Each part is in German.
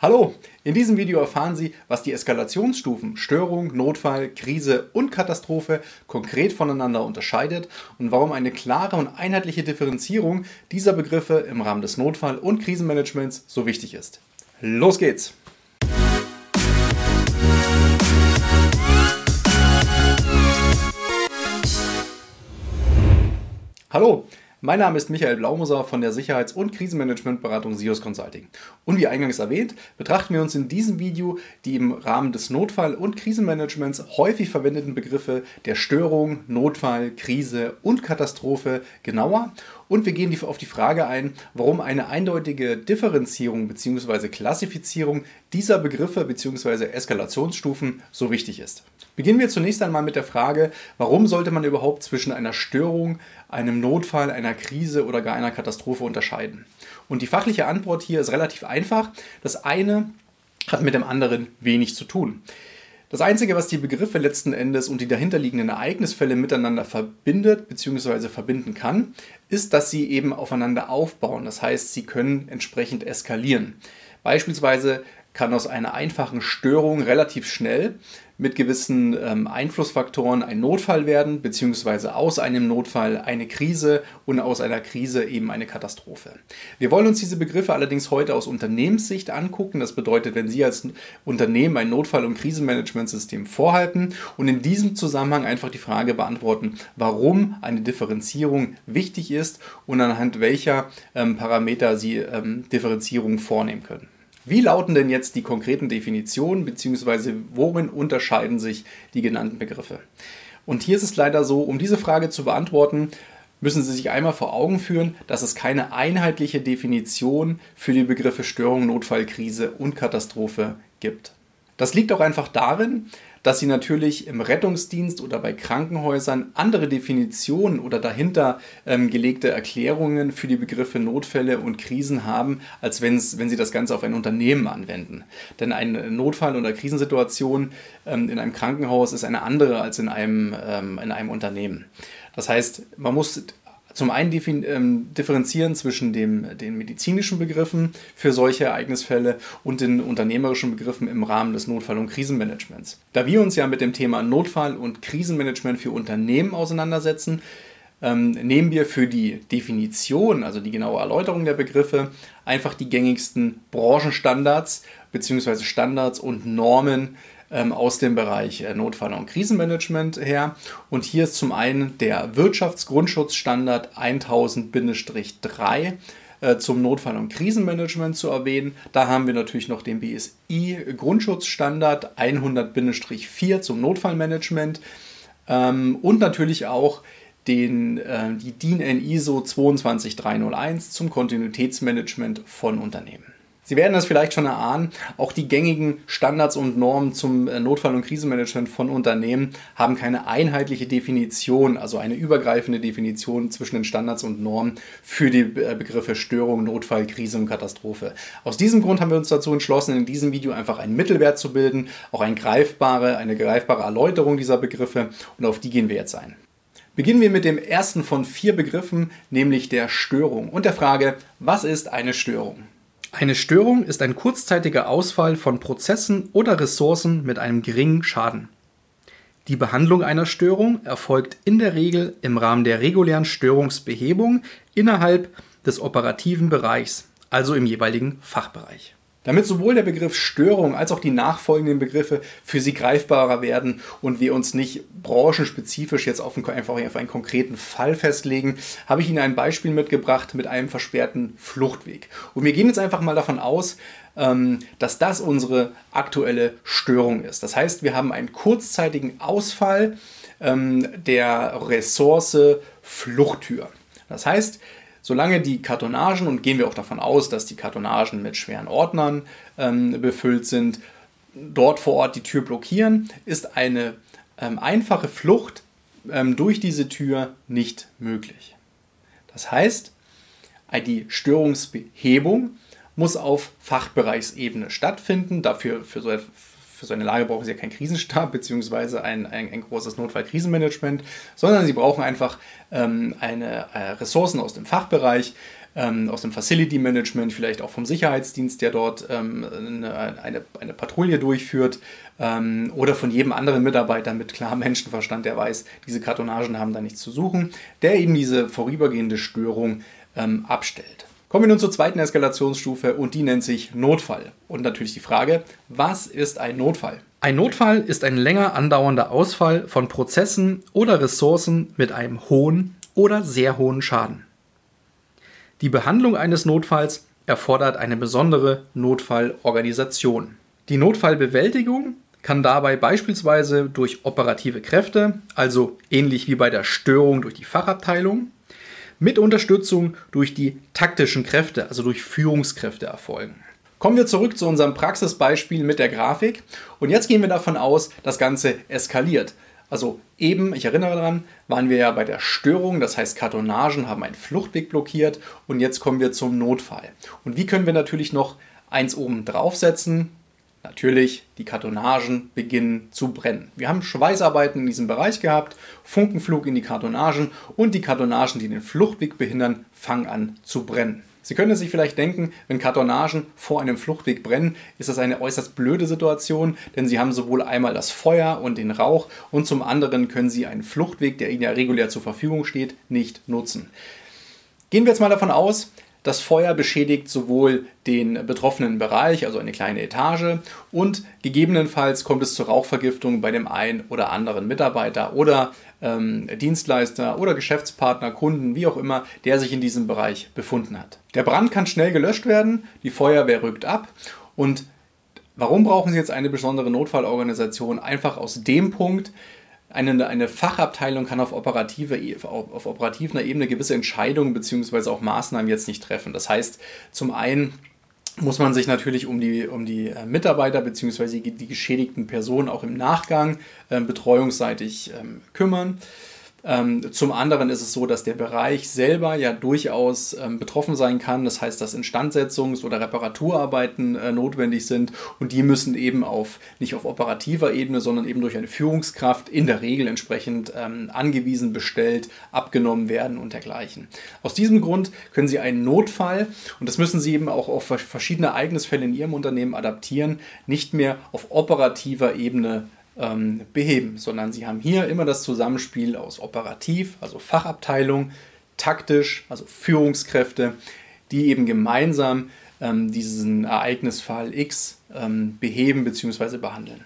Hallo, in diesem Video erfahren Sie, was die Eskalationsstufen Störung, Notfall, Krise und Katastrophe konkret voneinander unterscheidet und warum eine klare und einheitliche Differenzierung dieser Begriffe im Rahmen des Notfall- und Krisenmanagements so wichtig ist. Los geht's! Hallo, mein Name ist Michael Blaumoser von der Sicherheits- und Krisenmanagementberatung SIOS Consulting. Und wie eingangs erwähnt, betrachten wir uns in diesem Video die im Rahmen des Notfall- und Krisenmanagements häufig verwendeten Begriffe der Störung, Notfall, Krise und Katastrophe genauer und wir gehen auf die Frage ein, warum eine eindeutige Differenzierung bzw. Klassifizierung dieser Begriffe bzw. Eskalationsstufen so wichtig ist. Beginnen wir zunächst einmal mit der Frage, warum sollte man überhaupt zwischen einer Störung, einem Notfall, einer Krise oder gar einer Katastrophe unterscheiden? Und die fachliche Antwort hier ist relativ einfach. Das eine hat mit dem anderen wenig zu tun. Das Einzige, was die Begriffe letzten Endes und die dahinterliegenden Ereignisfälle miteinander verbindet bzw. verbinden kann, ist, dass sie eben aufeinander aufbauen. Das heißt, sie können entsprechend eskalieren. Beispielsweise kann aus einer einfachen Störung relativ schnell mit gewissen ähm, Einflussfaktoren ein Notfall werden, beziehungsweise aus einem Notfall eine Krise und aus einer Krise eben eine Katastrophe. Wir wollen uns diese Begriffe allerdings heute aus Unternehmenssicht angucken. Das bedeutet, wenn Sie als Unternehmen ein Notfall- und Krisenmanagementsystem vorhalten und in diesem Zusammenhang einfach die Frage beantworten, warum eine Differenzierung wichtig ist und anhand welcher ähm, Parameter Sie ähm, Differenzierung vornehmen können. Wie lauten denn jetzt die konkreten Definitionen bzw. worin unterscheiden sich die genannten Begriffe? Und hier ist es leider so, um diese Frage zu beantworten, müssen Sie sich einmal vor Augen führen, dass es keine einheitliche Definition für die Begriffe Störung, Notfall, Krise und Katastrophe gibt. Das liegt auch einfach darin, dass sie natürlich im Rettungsdienst oder bei Krankenhäusern andere Definitionen oder dahinter ähm, gelegte Erklärungen für die Begriffe Notfälle und Krisen haben, als wenn sie das Ganze auf ein Unternehmen anwenden. Denn eine Notfall- oder Krisensituation ähm, in einem Krankenhaus ist eine andere als in einem, ähm, in einem Unternehmen. Das heißt, man muss zum einen ähm, differenzieren zwischen dem, den medizinischen Begriffen für solche Ereignisfälle und den unternehmerischen Begriffen im Rahmen des Notfall- und Krisenmanagements. Da wir uns ja mit dem Thema Notfall- und Krisenmanagement für Unternehmen auseinandersetzen, ähm, nehmen wir für die Definition, also die genaue Erläuterung der Begriffe, einfach die gängigsten Branchenstandards bzw. Standards und Normen aus dem Bereich äh, Notfall- und Krisenmanagement her. Und hier ist zum einen der Wirtschaftsgrundschutzstandard 1000-3 äh, zum Notfall- und Krisenmanagement zu erwähnen. Da haben wir natürlich noch den BSI Grundschutzstandard 100-4 zum Notfallmanagement ähm, und natürlich auch den, äh, die DIN N ISO 22301 zum Kontinuitätsmanagement von Unternehmen. Sie werden das vielleicht schon erahnen, auch die gängigen Standards und Normen zum äh, Notfall- und Krisenmanagement von Unternehmen haben keine einheitliche Definition, also eine übergreifende Definition zwischen den Standards und Normen für die äh, Begriffe Störung, Notfall, Krise und Katastrophe. Aus diesem Grund haben wir uns dazu entschlossen, in diesem Video einfach einen Mittelwert zu bilden, auch eine greifbare, eine greifbare Erläuterung dieser Begriffe und auf die gehen wir jetzt ein. Beginnen wir mit dem ersten von vier Begriffen, nämlich der Störung und der Frage, was ist eine Störung? Eine Störung ist ein kurzzeitiger Ausfall von Prozessen oder Ressourcen mit einem geringen Schaden. Die Behandlung einer Störung erfolgt in der Regel im Rahmen der regulären Störungsbehebung innerhalb des operativen Bereichs, also im jeweiligen Fachbereich damit sowohl der Begriff Störung als auch die nachfolgenden Begriffe für Sie greifbarer werden und wir uns nicht branchenspezifisch jetzt auf einen, einfach auf einen konkreten Fall festlegen, habe ich Ihnen ein Beispiel mitgebracht mit einem versperrten Fluchtweg. Und wir gehen jetzt einfach mal davon aus, ähm, dass das unsere aktuelle Störung ist. Das heißt, wir haben einen kurzzeitigen Ausfall ähm, der Ressource Fluchttür. Das heißt, Solange die Kartonagen, und gehen wir auch davon aus, dass die Kartonagen mit schweren Ordnern ähm, befüllt sind, dort vor Ort die Tür blockieren, ist eine ähm, einfache Flucht ähm, durch diese Tür nicht möglich. Das heißt, die Störungsbehebung muss auf Fachbereichsebene stattfinden. Dafür für so, für so eine Lage brauchen Sie ja keinen Krisenstab bzw. Ein, ein, ein, großes Notfallkrisenmanagement, sondern Sie brauchen einfach ähm, eine, äh, Ressourcen aus dem Fachbereich, ähm, aus dem Facility Management, vielleicht auch vom Sicherheitsdienst, der dort ähm, eine, eine, eine, Patrouille durchführt ähm, oder von jedem anderen Mitarbeiter mit klarem Menschenverstand, der weiß, diese Kartonagen haben da nichts zu suchen, der eben diese vorübergehende Störung ähm, abstellt. Kommen wir nun zur zweiten Eskalationsstufe und die nennt sich Notfall. Und natürlich die Frage, was ist ein Notfall? Ein Notfall ist ein länger andauernder Ausfall von Prozessen oder Ressourcen mit einem hohen oder sehr hohen Schaden. Die Behandlung eines Notfalls erfordert eine besondere Notfallorganisation. Die Notfallbewältigung kann dabei beispielsweise durch operative Kräfte, also ähnlich wie bei der Störung durch die Fachabteilung, mit Unterstützung durch die taktischen Kräfte, also durch Führungskräfte erfolgen. Kommen wir zurück zu unserem Praxisbeispiel mit der Grafik und jetzt gehen wir davon aus, das Ganze eskaliert. Also eben, ich erinnere daran, waren wir ja bei der Störung, das heißt Kartonagen haben einen Fluchtweg blockiert und jetzt kommen wir zum Notfall. Und wie können wir natürlich noch eins oben draufsetzen? Natürlich, die Kartonagen beginnen zu brennen. Wir haben Schweißarbeiten in diesem Bereich gehabt, Funkenflug in die Kartonagen und die Kartonagen, die den Fluchtweg behindern, fangen an zu brennen. Sie können sich vielleicht denken, wenn Kartonagen vor einem Fluchtweg brennen, ist das eine äußerst blöde Situation, denn Sie haben sowohl einmal das Feuer und den Rauch und zum anderen können Sie einen Fluchtweg, der Ihnen ja regulär zur Verfügung steht, nicht nutzen. Gehen wir jetzt mal davon aus, das Feuer beschädigt sowohl den betroffenen Bereich, also eine kleine Etage, und gegebenenfalls kommt es zur Rauchvergiftung bei dem einen oder anderen Mitarbeiter oder ähm, Dienstleister oder Geschäftspartner, Kunden, wie auch immer, der sich in diesem Bereich befunden hat. Der Brand kann schnell gelöscht werden, die Feuerwehr rückt ab und Warum brauchen Sie jetzt eine besondere Notfallorganisation? Einfach aus dem Punkt, eine, eine Fachabteilung kann auf, operative, e, auf, operativer Ebene gewisse Entscheidungen bzw. auch Maßnahmen jetzt nicht treffen. Das heißt, zum einen muss man sich natürlich um die, um die äh, Mitarbeiter bzw. die geschädigten Personen auch im Nachgang äh, betreuungsseitig ähm, kümmern. Ähm, zum anderen ist es so, dass der Bereich selber ja durchaus ähm, betroffen sein kann. Das heißt, dass Instandsetzungs- oder Reparaturarbeiten äh, notwendig sind und die müssen eben auf nicht auf operativer Ebene, sondern eben durch eine Führungskraft in der Regel entsprechend ähm, angewiesen, bestellt, abgenommen werden und dergleichen. Aus diesem Grund können Sie einen Notfall, und das müssen Sie eben auch auf verschiedene Ereignisfälle in Ihrem Unternehmen adaptieren, nicht mehr auf operativer Ebene ähm, beheben, sondern sie haben hier immer das Zusammenspiel aus operativ, also Fachabteilung, taktisch, also Führungskräfte, die eben gemeinsam ähm, diesen Ereignisfall X ähm, beheben bzw. behandeln.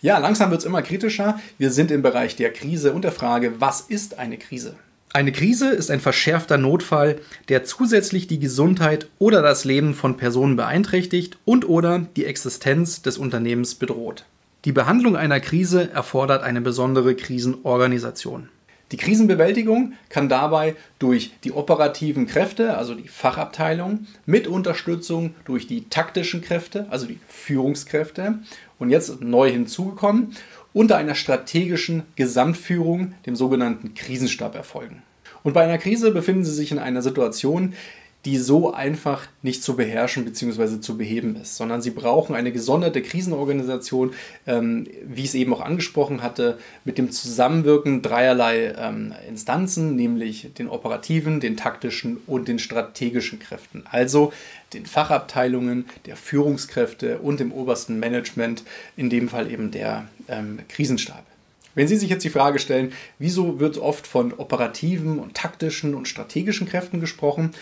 Ja, langsam wird es immer kritischer. Wir sind im Bereich der Krise und der Frage, was ist eine Krise? Eine Krise ist ein verschärfter Notfall, der zusätzlich die Gesundheit oder das Leben von Personen beeinträchtigt und oder die Existenz des Unternehmens bedroht. Die Behandlung einer Krise erfordert eine besondere Krisenorganisation. Die Krisenbewältigung kann dabei durch die operativen Kräfte, also die Fachabteilung, mit Unterstützung durch die taktischen Kräfte, also die Führungskräfte, und jetzt neu hinzugekommen, unter einer strategischen Gesamtführung, dem sogenannten Krisenstab, erfolgen. Und bei einer Krise befinden Sie sich in einer Situation, die so einfach nicht zu beherrschen bzw. zu beheben ist, sondern sie brauchen eine gesonderte Krisenorganisation, ähm, wie ich es eben auch angesprochen hatte, mit dem Zusammenwirken dreierlei ähm, Instanzen, nämlich den operativen, den taktischen und den strategischen Kräften, also den Fachabteilungen, der Führungskräfte und dem obersten Management, in dem Fall eben der ähm, Krisenstab. Wenn Sie sich jetzt die Frage stellen, wieso wird oft von operativen und taktischen und strategischen Kräften gesprochen,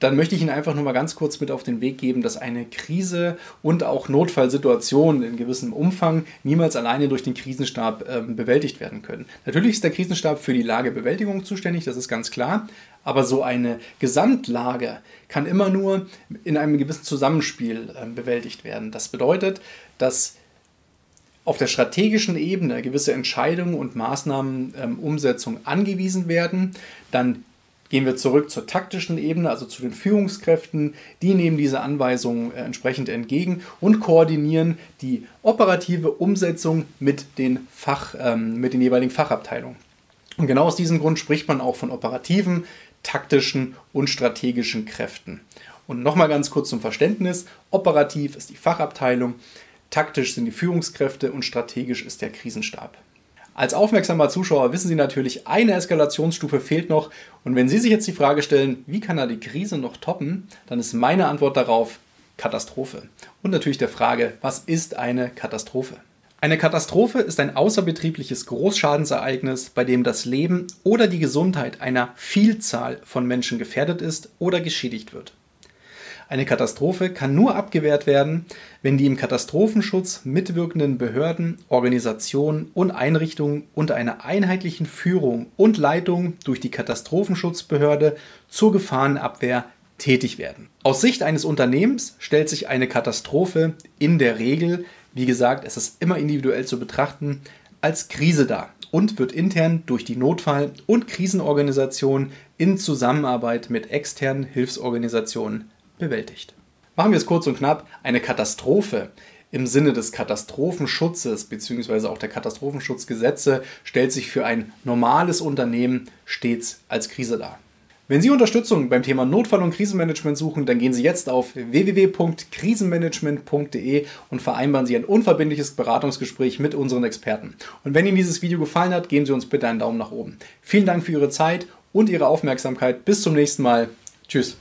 dann möchte ich Ihnen einfach nur mal ganz kurz mit auf den Weg geben, dass eine Krise und auch Notfallsituationen in gewissem Umfang niemals alleine durch den Krisenstab äh, bewältigt werden können. Natürlich ist der Krisenstab für die Lagebewältigung zuständig, das ist ganz klar, aber so eine Gesamtlage kann immer nur in einem gewissen Zusammenspiel äh, bewältigt werden. Das bedeutet, dass auf der strategischen Ebene gewisse Entscheidungen und Maßnahmenumsetzung ähm, angewiesen werden, dann Gehen wir zurück zur taktischen Ebene, also zu den Führungskräften. Die nehmen diese Anweisungen äh, entsprechend entgegen und koordinieren die operative Umsetzung mit den, Fach, ähm, mit den jeweiligen Fachabteilungen. Und genau aus diesem Grund spricht man auch von operativen, taktischen und strategischen Kräften. Und nochmal ganz kurz zum Verständnis. Operativ ist die Fachabteilung, taktisch sind die Führungskräfte und strategisch ist der Krisenstab. Als aufmerksamer Zuschauer wissen Sie natürlich, eine Eskalationsstufe fehlt noch. Und wenn Sie sich jetzt die Frage stellen, wie kann er die Krise noch toppen, dann ist meine Antwort darauf Katastrophe. Und natürlich der Frage, was ist eine Katastrophe? Eine Katastrophe ist ein außerbetriebliches Großschadensereignis, bei dem das Leben oder die Gesundheit einer Vielzahl von Menschen gefährdet ist oder geschädigt wird. Eine Katastrophe kann nur abgewehrt werden, wenn die im Katastrophenschutz mitwirkenden Behörden, Organisationen und Einrichtungen unter einer einheitlichen Führung und Leitung durch die Katastrophenschutzbehörde zur Gefahrenabwehr tätig werden. Aus Sicht eines Unternehmens stellt sich eine Katastrophe in der Regel, wie gesagt, es ist immer individuell zu betrachten, als Krise dar und wird intern durch die Notfall- und Krisenorganisation in Zusammenarbeit mit externen Hilfsorganisationen bewältigt. Machen wir es kurz und knapp. Eine Katastrophe im Sinne des Katastrophenschutzes bzw. auch der Katastrophenschutzgesetze stellt sich für ein normales Unternehmen stets als Krise dar. Wenn Sie Unterstützung beim Thema Notfall- und Krisenmanagement suchen, dann gehen Sie jetzt auf www.krisenmanagement.de und vereinbaren Sie ein unverbindliches Beratungsgespräch mit unseren Experten. Und wenn Ihnen dieses Video gefallen hat, geben Sie uns bitte einen Daumen nach oben. Vielen Dank für Ihre Zeit und Ihre Aufmerksamkeit. Bis zum nächsten Mal. Tschüss.